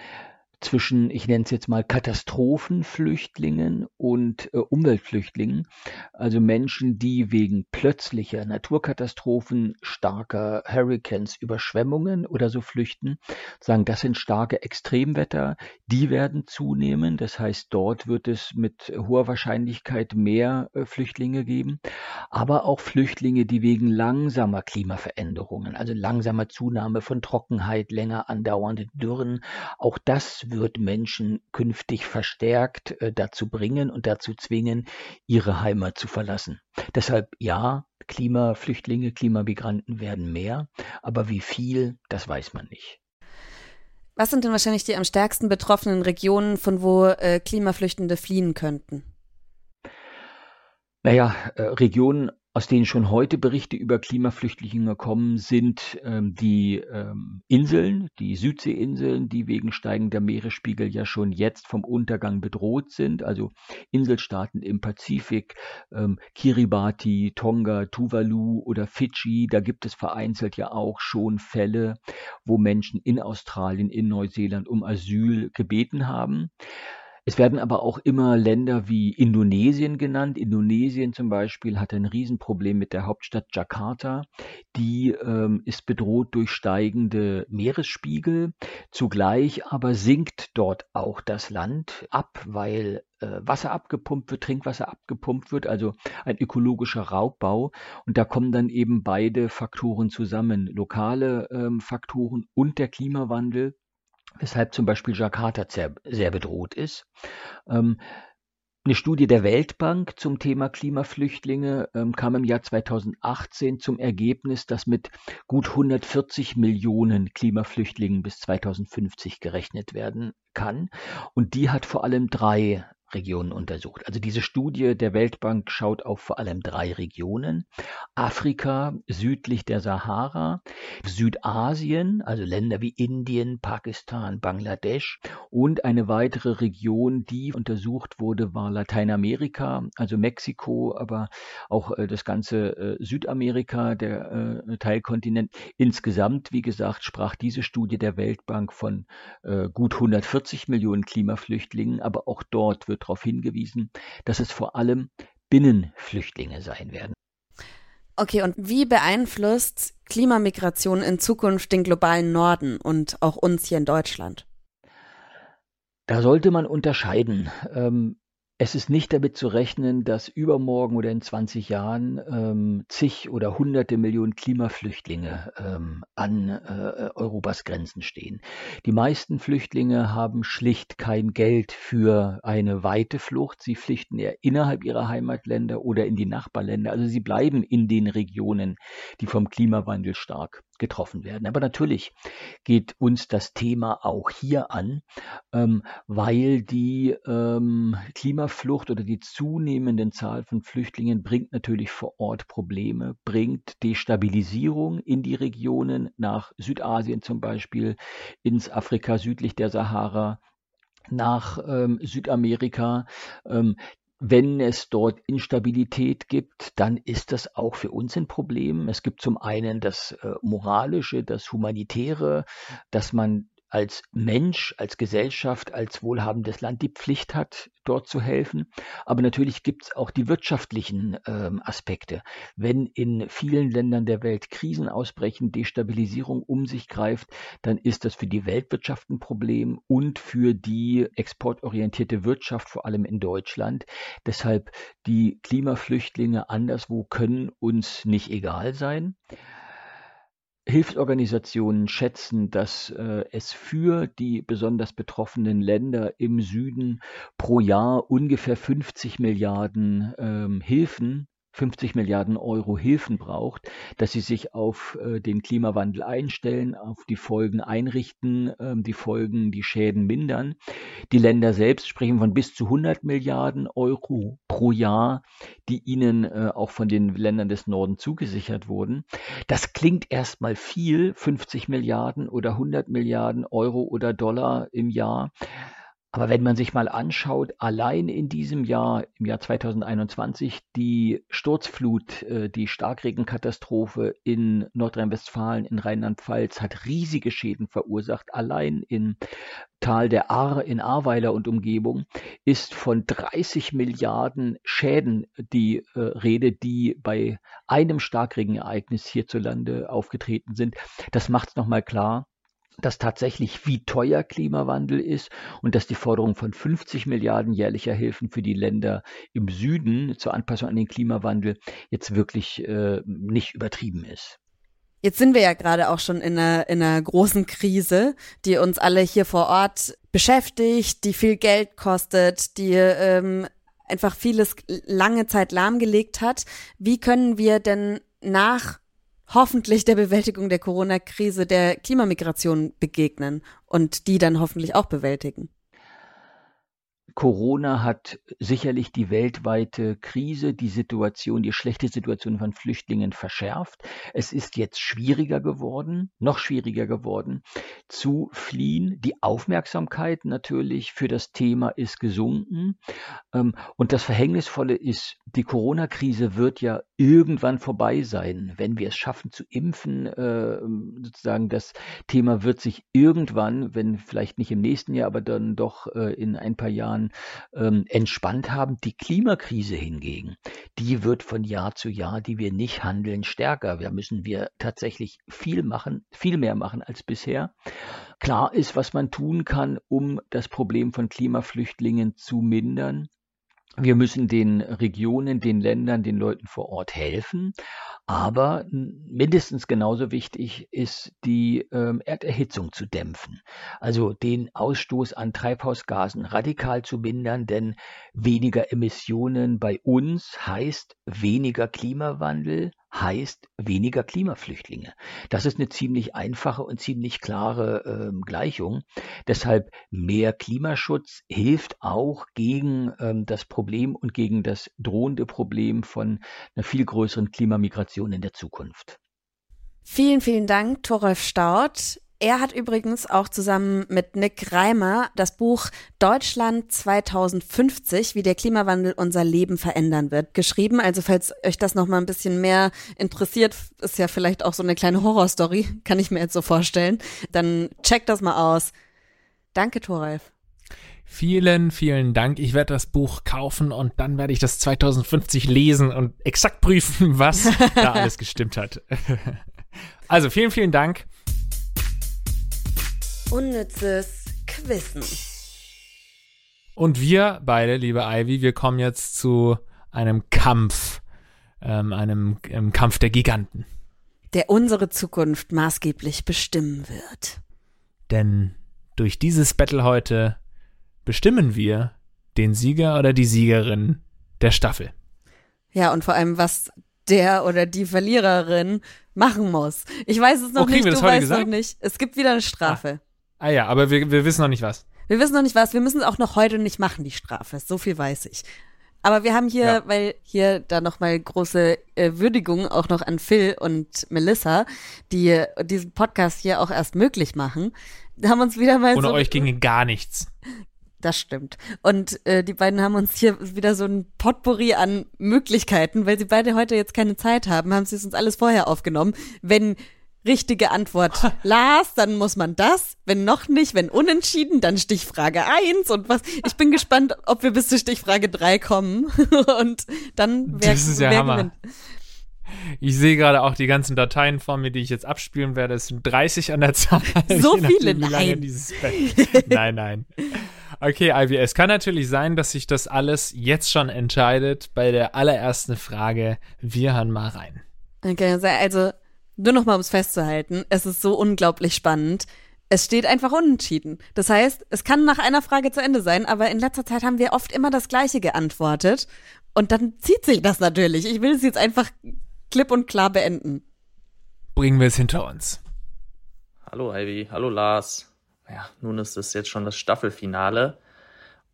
zwischen, ich nenne es jetzt mal Katastrophenflüchtlingen und äh, Umweltflüchtlingen, also Menschen, die wegen plötzlicher Naturkatastrophen, starker Hurricanes, Überschwemmungen oder so flüchten, sagen, das sind starke Extremwetter, die werden zunehmen, das heißt, dort wird es mit hoher Wahrscheinlichkeit mehr äh, Flüchtlinge geben, aber auch Flüchtlinge, die wegen langsamer Klimaveränderungen, also langsamer Zunahme von Trockenheit, länger andauernde Dürren, auch das wird Menschen künftig verstärkt äh, dazu bringen und dazu zwingen, ihre Heimat zu verlassen. Deshalb ja, Klimaflüchtlinge, Klimamigranten werden mehr, aber wie viel, das weiß man nicht. Was sind denn wahrscheinlich die am stärksten betroffenen Regionen, von wo äh, Klimaflüchtende fliehen könnten? Naja, äh, Regionen aus denen schon heute Berichte über Klimaflüchtlinge kommen, sind ähm, die ähm, Inseln, die Südseeinseln, die wegen steigender Meeresspiegel ja schon jetzt vom Untergang bedroht sind. Also Inselstaaten im Pazifik, ähm, Kiribati, Tonga, Tuvalu oder Fidschi. Da gibt es vereinzelt ja auch schon Fälle, wo Menschen in Australien, in Neuseeland um Asyl gebeten haben. Es werden aber auch immer Länder wie Indonesien genannt. Indonesien zum Beispiel hat ein Riesenproblem mit der Hauptstadt Jakarta. Die ähm, ist bedroht durch steigende Meeresspiegel. Zugleich aber sinkt dort auch das Land ab, weil äh, Wasser abgepumpt wird, Trinkwasser abgepumpt wird, also ein ökologischer Raubbau. Und da kommen dann eben beide Faktoren zusammen, lokale ähm, Faktoren und der Klimawandel weshalb zum Beispiel Jakarta sehr, sehr bedroht ist. Ähm, eine Studie der Weltbank zum Thema Klimaflüchtlinge ähm, kam im Jahr 2018 zum Ergebnis, dass mit gut 140 Millionen Klimaflüchtlingen bis 2050 gerechnet werden kann. Und die hat vor allem drei Regionen untersucht. Also diese Studie der Weltbank schaut auf vor allem drei Regionen. Afrika südlich der Sahara, Südasien, also Länder wie Indien, Pakistan, Bangladesch und eine weitere Region, die untersucht wurde, war Lateinamerika, also Mexiko, aber auch äh, das ganze äh, Südamerika, der äh, Teilkontinent. Insgesamt, wie gesagt, sprach diese Studie der Weltbank von gut 140 Millionen Klimaflüchtlingen, aber auch dort wird darauf hingewiesen, dass es vor allem Binnenflüchtlinge sein werden. Okay, und wie beeinflusst Klimamigration in Zukunft den globalen Norden und auch uns hier in Deutschland? Da sollte man unterscheiden. Ähm, es ist nicht damit zu rechnen, dass übermorgen oder in 20 Jahren ähm, zig oder hunderte Millionen Klimaflüchtlinge ähm, an äh, Europas Grenzen stehen. Die meisten Flüchtlinge haben schlicht kein Geld für eine weite Flucht. Sie flüchten eher innerhalb ihrer Heimatländer oder in die Nachbarländer. Also sie bleiben in den Regionen, die vom Klimawandel stark getroffen werden. Aber natürlich geht uns das Thema auch hier an, ähm, weil die ähm, Klimaflucht oder die zunehmende Zahl von Flüchtlingen bringt natürlich vor Ort Probleme, bringt Destabilisierung in die Regionen nach Südasien zum Beispiel, ins Afrika südlich der Sahara, nach ähm, Südamerika. Ähm, wenn es dort Instabilität gibt, dann ist das auch für uns ein Problem. Es gibt zum einen das äh, moralische, das humanitäre, dass man als Mensch, als Gesellschaft, als wohlhabendes Land die Pflicht hat, dort zu helfen. Aber natürlich gibt es auch die wirtschaftlichen ähm, Aspekte. Wenn in vielen Ländern der Welt Krisen ausbrechen, Destabilisierung um sich greift, dann ist das für die Weltwirtschaft ein Problem und für die exportorientierte Wirtschaft, vor allem in Deutschland. Deshalb die Klimaflüchtlinge anderswo können uns nicht egal sein. Hilfsorganisationen schätzen, dass äh, es für die besonders betroffenen Länder im Süden pro Jahr ungefähr 50 Milliarden ähm, Hilfen 50 Milliarden Euro Hilfen braucht, dass sie sich auf äh, den Klimawandel einstellen, auf die Folgen einrichten, äh, die Folgen, die Schäden mindern. Die Länder selbst sprechen von bis zu 100 Milliarden Euro pro Jahr, die ihnen äh, auch von den Ländern des Norden zugesichert wurden. Das klingt erstmal viel, 50 Milliarden oder 100 Milliarden Euro oder Dollar im Jahr. Aber wenn man sich mal anschaut, allein in diesem Jahr, im Jahr 2021, die Sturzflut, äh, die Starkregenkatastrophe in Nordrhein-Westfalen, in Rheinland-Pfalz hat riesige Schäden verursacht. Allein im Tal der Ahr in Ahrweiler und Umgebung ist von 30 Milliarden Schäden die äh, Rede, die bei einem Starkregenereignis hierzulande aufgetreten sind. Das macht es nochmal klar dass tatsächlich wie teuer Klimawandel ist und dass die Forderung von 50 Milliarden jährlicher Hilfen für die Länder im Süden zur Anpassung an den Klimawandel jetzt wirklich äh, nicht übertrieben ist. Jetzt sind wir ja gerade auch schon in einer, in einer großen Krise, die uns alle hier vor Ort beschäftigt, die viel Geld kostet, die ähm, einfach vieles lange Zeit lahmgelegt hat. Wie können wir denn nach hoffentlich der Bewältigung der Corona-Krise der Klimamigration begegnen und die dann hoffentlich auch bewältigen. Corona hat sicherlich die weltweite Krise, die Situation, die schlechte Situation von Flüchtlingen verschärft. Es ist jetzt schwieriger geworden, noch schwieriger geworden, zu fliehen. Die Aufmerksamkeit natürlich für das Thema ist gesunken. Ähm, und das Verhängnisvolle ist, die Corona-Krise wird ja irgendwann vorbei sein, wenn wir es schaffen zu impfen. Ähm, sozusagen das Thema wird sich irgendwann, wenn vielleicht nicht im nächsten Jahr, aber dann doch äh, in ein paar Jahren Jahren ähm, entspannt haben. Die Klimakrise hingegen, die wird von Jahr zu Jahr, die wir nicht handeln, stärker. Da müssen wir tatsächlich viel machen, viel mehr machen als bisher. Klar ist, was man tun kann, um das Problem von Klimaflüchtlingen zu mindern. Wir müssen den Regionen, den Ländern, den Leuten vor Ort helfen. Aber mindestens genauso wichtig ist, die ähm, Erderhitzung zu dämpfen. Also den Ausstoß an Treibhausgasen radikal zu mindern, denn weniger Emissionen bei uns heißt weniger Klimawandel, heißt weniger Klimaflüchtlinge. Das ist eine ziemlich einfache und ziemlich klare ähm, Gleichung. Deshalb mehr Klimaschutz hilft auch gegen ähm, das Problem und gegen das drohende Problem von einer viel größeren Klimamigration in der Zukunft. Vielen, vielen Dank, Torolf Staud. Er hat übrigens auch zusammen mit Nick Reimer das Buch Deutschland 2050, wie der Klimawandel unser Leben verändern wird, geschrieben. Also falls euch das noch mal ein bisschen mehr interessiert, ist ja vielleicht auch so eine kleine Horrorstory, kann ich mir jetzt so vorstellen. Dann checkt das mal aus. Danke, Thoralf. Vielen, vielen Dank. Ich werde das Buch kaufen und dann werde ich das 2050 lesen und exakt prüfen, was da [laughs] alles gestimmt hat. Also vielen, vielen Dank unnützes Quissen. Und wir beide, liebe Ivy, wir kommen jetzt zu einem Kampf, ähm, einem, einem Kampf der Giganten. Der unsere Zukunft maßgeblich bestimmen wird. Denn durch dieses Battle heute bestimmen wir den Sieger oder die Siegerin der Staffel. Ja, und vor allem, was der oder die Verliererin machen muss. Ich weiß es noch oh, nicht, du weißt gesagt? noch nicht. Es gibt wieder eine Strafe. Ah. Ah ja, aber wir, wir wissen noch nicht was. Wir wissen noch nicht was. Wir müssen es auch noch heute nicht machen, die Strafe. So viel weiß ich. Aber wir haben hier, ja. weil hier da nochmal große äh, Würdigung auch noch an Phil und Melissa, die diesen Podcast hier auch erst möglich machen, haben uns wieder mal Ohne so, euch ginge gar nichts. Das stimmt. Und äh, die beiden haben uns hier wieder so ein Potpourri an Möglichkeiten, weil sie beide heute jetzt keine Zeit haben, haben sie es uns alles vorher aufgenommen. Wenn richtige Antwort [laughs] Lars, dann muss man das. Wenn noch nicht, wenn unentschieden, dann Stichfrage 1 und was. Ich bin gespannt, ob wir bis zur Stichfrage 3 kommen [laughs] und dann wer, das ist ja Hammer. gewinnt. Ich sehe gerade auch die ganzen Dateien vor mir, die ich jetzt abspielen werde. Es sind 30 an der Zahl. [laughs] So viele, nein. nein, nein. Okay, Ivy, es kann natürlich sein, dass sich das alles jetzt schon entscheidet bei der allerersten Frage. Wir hören mal rein. Okay, also nur noch mal, um es festzuhalten, es ist so unglaublich spannend. Es steht einfach unentschieden. Das heißt, es kann nach einer Frage zu Ende sein, aber in letzter Zeit haben wir oft immer das Gleiche geantwortet. Und dann zieht sich das natürlich. Ich will es jetzt einfach klipp und klar beenden. Bringen wir es hinter uns. Hallo Ivy, hallo Lars. Ja, nun ist es jetzt schon das Staffelfinale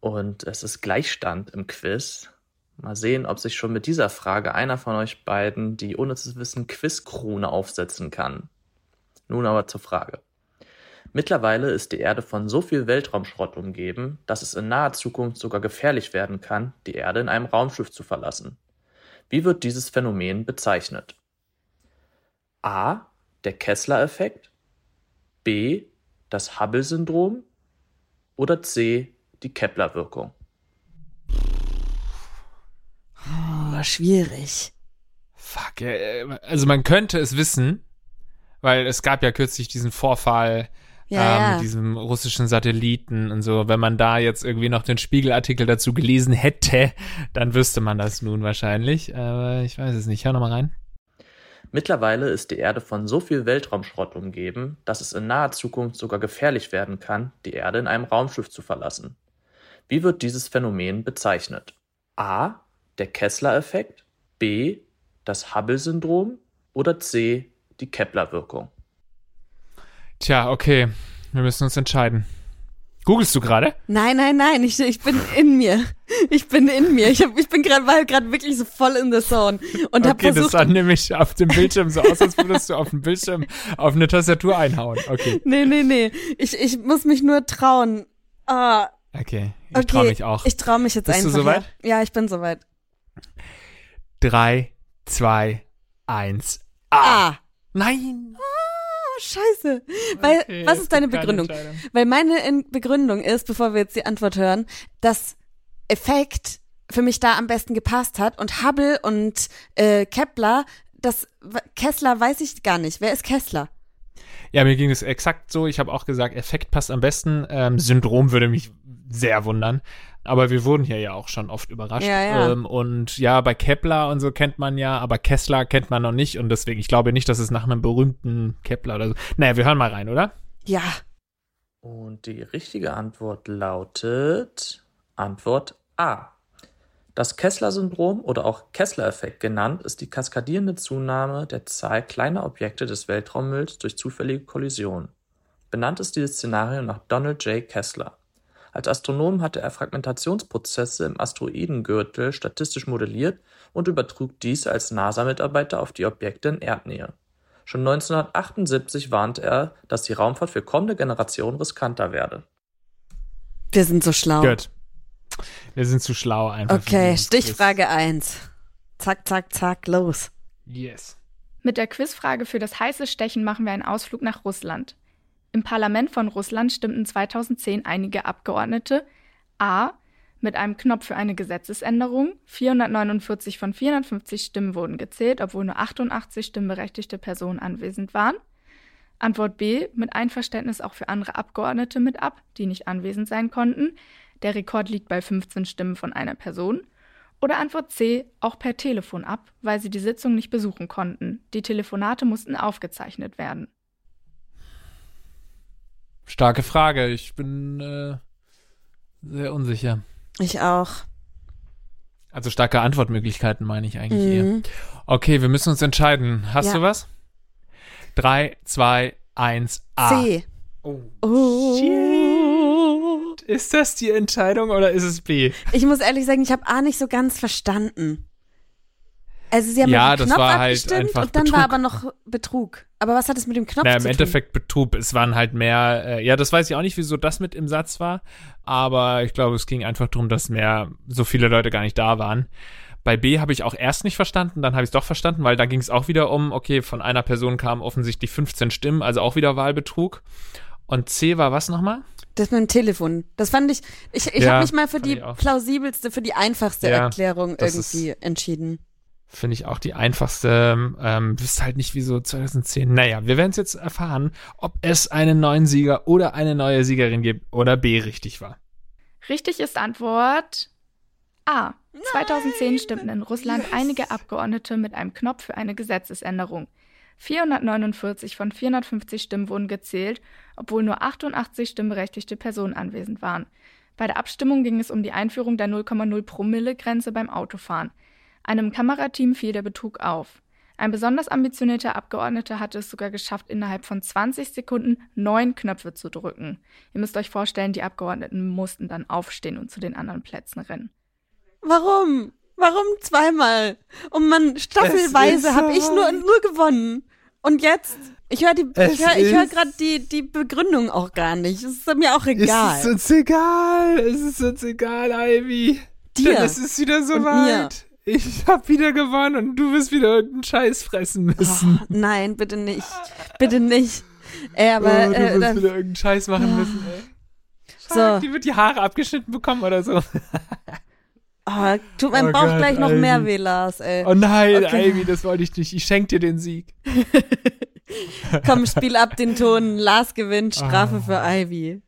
und es ist Gleichstand im Quiz. Mal sehen, ob sich schon mit dieser Frage einer von euch beiden die ohne zu wissen Quizkrone aufsetzen kann. Nun aber zur Frage. Mittlerweile ist die Erde von so viel Weltraumschrott umgeben, dass es in naher Zukunft sogar gefährlich werden kann, die Erde in einem Raumschiff zu verlassen. Wie wird dieses Phänomen bezeichnet? A. Der Kessler-Effekt. B. Das Hubble-Syndrom. Oder C. Die Kepler-Wirkung. Oh, schwierig. Fuck, also man könnte es wissen, weil es gab ja kürzlich diesen Vorfall ja, ähm, ja. mit diesem russischen Satelliten und so. Wenn man da jetzt irgendwie noch den Spiegelartikel dazu gelesen hätte, dann wüsste man das nun wahrscheinlich. Aber ich weiß es nicht. Hör nochmal rein. Mittlerweile ist die Erde von so viel Weltraumschrott umgeben, dass es in naher Zukunft sogar gefährlich werden kann, die Erde in einem Raumschiff zu verlassen. Wie wird dieses Phänomen bezeichnet? A der Kessler-Effekt, B das Hubble-Syndrom oder C die Kepler-Wirkung? Tja, okay, wir müssen uns entscheiden. Googlest du gerade? Nein, nein, nein, ich, ich bin in mir. Ich bin in mir. Ich, hab, ich bin gerade war gerade wirklich so voll in the zone und okay, versucht. das sah nämlich auf dem Bildschirm so aus, als würdest du auf dem Bildschirm auf eine Tastatur einhauen. Okay. Nee, nee, nee. Ich, ich muss mich nur trauen. Ah. Okay, ich okay. traue mich auch. Ich traue mich jetzt Bist einfach. Bist du soweit? Ja. ja, ich bin soweit. 3, 2, 1. Ah! ah. Nein! Ah, scheiße. Weil, okay, was ist deine Begründung? Weil meine Begründung ist, bevor wir jetzt die Antwort hören, dass Effekt für mich da am besten gepasst hat. Und Hubble und äh, Kepler, das Kessler weiß ich gar nicht. Wer ist Kessler? Ja, mir ging es exakt so. Ich habe auch gesagt, Effekt passt am besten. Ähm, Syndrom würde mich sehr wundern. Aber wir wurden hier ja auch schon oft überrascht. Ja, ja. Ähm, und ja, bei Kepler und so kennt man ja, aber Kessler kennt man noch nicht. Und deswegen, ich glaube nicht, dass es nach einem berühmten Kepler oder so. Naja, wir hören mal rein, oder? Ja. Und die richtige Antwort lautet Antwort A. Das Kessler-Syndrom oder auch Kessler-Effekt genannt, ist die kaskadierende Zunahme der Zahl kleiner Objekte des Weltraummülls durch zufällige Kollisionen. Benannt ist dieses Szenario nach Donald J. Kessler. Als Astronom hatte er Fragmentationsprozesse im Asteroidengürtel statistisch modelliert und übertrug dies als NASA-Mitarbeiter auf die Objekte in Erdnähe. Schon 1978 warnte er, dass die Raumfahrt für kommende Generationen riskanter werde. Wir sind so schlau. Gut. Wir sind zu schlau einfach. Okay, Stichfrage 1. Zack, zack, zack, los. Yes. Mit der Quizfrage für das heiße Stechen machen wir einen Ausflug nach Russland. Im Parlament von Russland stimmten 2010 einige Abgeordnete A. mit einem Knopf für eine Gesetzesänderung. 449 von 450 Stimmen wurden gezählt, obwohl nur 88 stimmberechtigte Personen anwesend waren. Antwort B. mit Einverständnis auch für andere Abgeordnete mit ab, die nicht anwesend sein konnten. Der Rekord liegt bei 15 Stimmen von einer Person. Oder Antwort C, auch per Telefon ab, weil sie die Sitzung nicht besuchen konnten. Die Telefonate mussten aufgezeichnet werden. Starke Frage. Ich bin äh, sehr unsicher. Ich auch. Also starke Antwortmöglichkeiten meine ich eigentlich mhm. eher. Okay, wir müssen uns entscheiden. Hast ja. du was? Drei, zwei, eins, A. C. Oh. oh. Shit. Ist das die Entscheidung oder ist es B? Ich muss ehrlich sagen, ich habe A nicht so ganz verstanden. Also sie haben ja, mit dem das Knopf war halt abgestimmt einfach und dann Betrug. war aber noch Betrug. Aber was hat es mit dem Knopf naja, zu im tun? Endeffekt Betrug. Es waren halt mehr, äh, ja, das weiß ich auch nicht, wieso das mit im Satz war, aber ich glaube, es ging einfach darum, dass mehr, so viele Leute gar nicht da waren. Bei B habe ich auch erst nicht verstanden, dann habe ich es doch verstanden, weil da ging es auch wieder um, okay, von einer Person kamen offensichtlich 15 Stimmen, also auch wieder Wahlbetrug. Und C war was nochmal? Das mit dem Telefon. Das fand ich, ich, ich Ja, habe mich mal für die plausibelste, für die einfachste Ja, Erklärung irgendwie entschieden. Finde ich auch die einfachste. Ähm, wisst halt nicht, wieso 2010. Naja, wir werden es jetzt erfahren, ob es einen neuen Sieger oder eine neue Siegerin gibt oder B richtig war. Richtig ist Antwort A. 2010 stimmten in Russland einige Abgeordnete mit einem Knopf für eine Gesetzesänderung. 449 von 450 Stimmen wurden gezählt, obwohl nur 88 stimmberechtigte Personen anwesend waren. Bei der Abstimmung ging es um die Einführung der 0,0 Promille-Grenze beim Autofahren. Einem Kamerateam fiel der Betrug auf. Ein besonders ambitionierter Abgeordneter hatte es sogar geschafft, innerhalb von 20 Sekunden neun Knöpfe zu drücken. Ihr müsst euch vorstellen, die Abgeordneten mussten dann aufstehen und zu den anderen Plätzen rennen. Warum? Warum zweimal? Und man, Es staffelweise habe ich so- nur, nur gewonnen. Und jetzt? Ich höre die, Es ich hör gerade die, die Begründung auch gar nicht. Es ist mir auch egal. Es ist uns egal. Es ist uns egal, Ivy. Dir. Denn es ist wieder Und soweit. Ich hab wieder gewonnen und du wirst wieder irgendeinen Scheiß fressen müssen. Oh, nein, bitte nicht. Bitte nicht. Ey, aber oh, du äh, wirst dann, wieder irgendeinen Scheiß machen müssen, ey. So. Die wird die Haare abgeschnitten bekommen oder so. oh, tut meinem Oh Bauch Gott, gleich noch Ivy. mehr weh, Lars, ey. Oh nein, Okay. Ivy, das wollte ich nicht. Ich schenk dir den Sieg. [laughs] Komm, spiel ab den Ton. Lars gewinnt. Strafe Ah. für Ivy.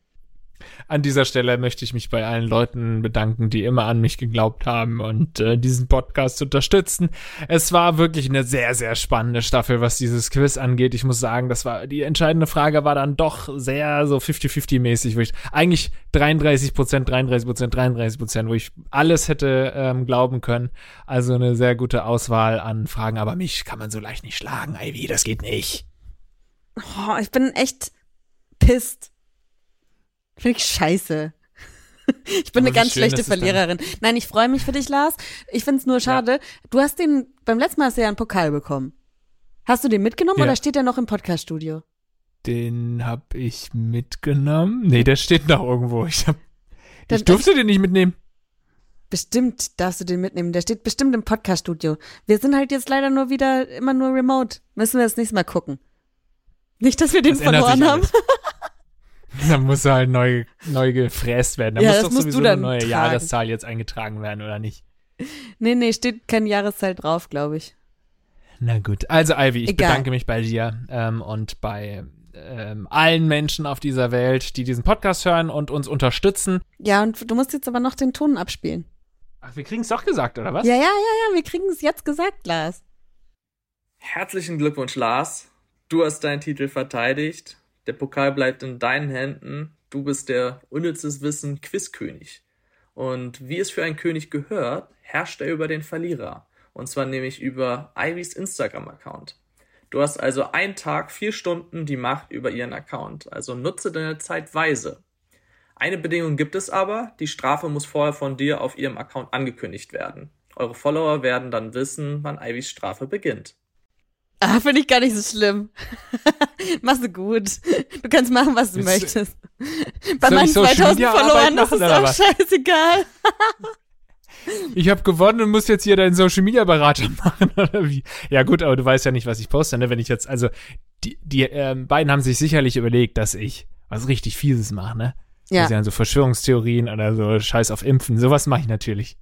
An dieser Stelle möchte ich mich bei allen Leuten bedanken, die immer an mich geglaubt haben und äh, diesen Podcast unterstützen. Es war wirklich eine sehr, sehr spannende Staffel, was dieses Quiz angeht. Ich muss sagen, das war die entscheidende Frage war dann doch sehr so 50-50-mäßig, wo ich eigentlich 33 Prozent, 33 Prozent, 33 Prozent, wo ich alles hätte ähm, glauben können. Also eine sehr gute Auswahl an Fragen, aber mich kann man so leicht nicht schlagen, Ivy, das geht nicht. Oh, ich bin echt pisst. Finde ich scheiße. [laughs] Ich bin Aber eine ganz schön schlechte? Verliererin. Nein, ich freue mich für dich, Lars. Ich finde es nur schade. Du hast den, beim letzten Mal hast du ja einen Pokal bekommen. Hast du den mitgenommen Ja. oder steht der noch im Podcaststudio? Den hab ich mitgenommen. Nee, der steht noch irgendwo. Ich, hab, Dann- ich durfte den nicht mitnehmen. Bestimmt darfst du den mitnehmen. Der steht bestimmt im Podcaststudio. Wir sind halt jetzt leider nur wieder immer nur remote. Müssen wir das nächste Mal gucken. Nicht, dass wir den Das verloren haben. alles. [laughs] [laughs] Dann muss er halt neu, neu gefräst werden. Da Ja, muss das doch musst sowieso du dann eine neue tragen. Jahreszahl jetzt eingetragen werden, oder nicht? Nee, nee, steht keine Jahreszahl drauf, glaube ich. Na gut. Also, Ivy, ich Egal. bedanke mich bei dir ähm, und bei ähm, allen Menschen auf dieser Welt, die diesen Podcast hören und uns unterstützen. Ja, und du musst jetzt aber noch den Ton abspielen. Ach, wir kriegen es doch gesagt, oder was? Ja, ja, ja, ja, wir kriegen es jetzt gesagt, Lars. Herzlichen Glückwunsch, Lars. Du hast deinen Titel verteidigt. Der Pokal bleibt in deinen Händen. Du bist der unnützes Wissen Quizkönig. Und wie es für einen König gehört, herrscht er über den Verlierer. Und zwar nämlich über Ivys Instagram-Account. Du hast also einen Tag, vier Stunden die Macht über ihren Account. Also nutze deine Zeit weise. Eine Bedingung gibt es aber, die Strafe muss vorher von dir auf ihrem Account angekündigt werden. Eure Follower werden dann wissen, wann Ivys Strafe beginnt. Ah, finde ich gar nicht so schlimm. [laughs] Machst du gut. Du kannst machen, was du du- möchtest. Bei meinen Social 2000 Media Arbeit Followern, machen, ist auch was? scheißegal. [laughs] Ich habe gewonnen und muss jetzt hier deinen Social Media Berater [laughs] machen oder wie? Ja gut, aber du weißt ja nicht, was ich poste, ne? Wenn ich jetzt, also die, die ähm, beiden haben sich sicherlich überlegt, dass ich was richtig Fieses mache, ne? Ja. Sind so Verschwörungstheorien oder so Scheiß auf Impfen. Sowas mache ich natürlich.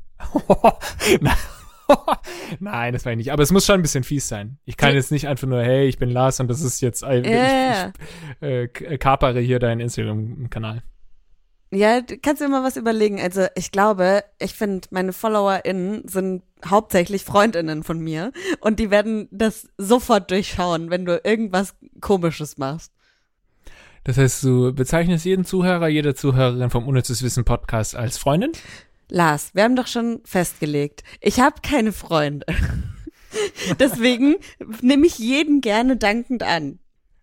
[laughs] Nein, das war ich nicht. Aber es muss schon ein bisschen fies sein. Ich kann jetzt nicht einfach nur, hey, ich bin Lars und das ist jetzt, äh, ich, ich äh, kapere hier deinen Instagram-Kanal. Ja, du kannst dir mal was überlegen. Also ich glaube, ich finde, meine FollowerInnen sind hauptsächlich FreundInnen von mir und die werden das sofort durchschauen, wenn du irgendwas Komisches machst. Das heißt, du bezeichnest jeden Zuhörer, jede Zuhörerin vom Unnützes Wissen Podcast als Freundin? Lars, wir haben doch schon festgelegt, ich habe keine Freunde. [laughs] Deswegen nehme ich jeden gerne dankend an.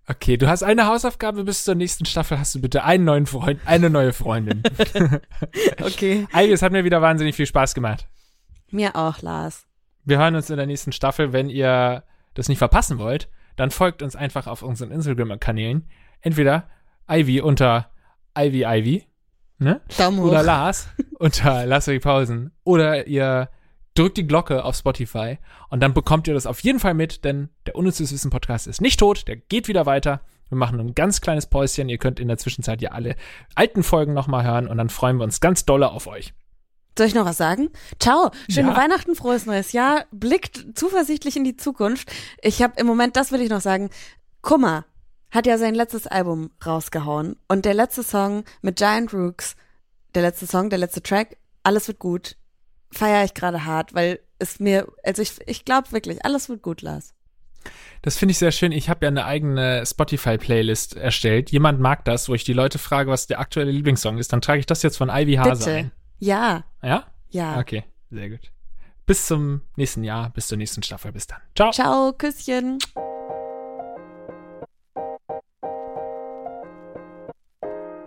Okay, du hast eine Hausaufgabe, bis zur nächsten Staffel hast du bitte einen neuen Freund, eine neue Freundin. [laughs] Okay. Ivy, es hat mir wieder wahnsinnig viel Spaß gemacht. Mir auch, Lars. Wir hören uns in der nächsten Staffel. Wenn ihr das nicht verpassen wollt, dann folgt uns einfach auf unseren Instagram-Kanälen. Entweder Ivy unter Ivy Ivy, ne? Daumen hoch. Oder Lars [laughs] unter Lass euch Pausen. Oder ihr drückt die Glocke auf Spotify und dann bekommt ihr das auf jeden Fall mit, denn der Unnützes Wissen Podcast ist nicht tot, der geht wieder weiter. Wir machen ein ganz kleines Päuschen. Ihr könnt in der Zwischenzeit ja alle alten Folgen nochmal hören und dann freuen wir uns ganz dolle auf euch. Soll ich noch was sagen? Ciao, schöne Ja. Weihnachten, frohes neues Jahr. Blickt zuversichtlich in die Zukunft. Ich habe im Moment, das will ich noch sagen, Kummer hat ja sein letztes Album rausgehauen und der letzte Song mit Giant Rooks, der letzte Song, der letzte Track, alles wird gut. Feier ich gerade hart, weil es mir, also ich, ich glaube wirklich, alles wird gut, Lars. Das finde ich sehr schön. Ich habe ja eine eigene Spotify-Playlist erstellt. Jemand mag das, wo ich die Leute frage, was der aktuelle Lieblingssong ist. Dann trage ich das jetzt von Ivy Hase Bitte. ein. Ja, Ja? ja. Okay, sehr gut. Bis zum nächsten Jahr, bis zur nächsten Staffel. Bis dann. Ciao. Ciao, Küsschen.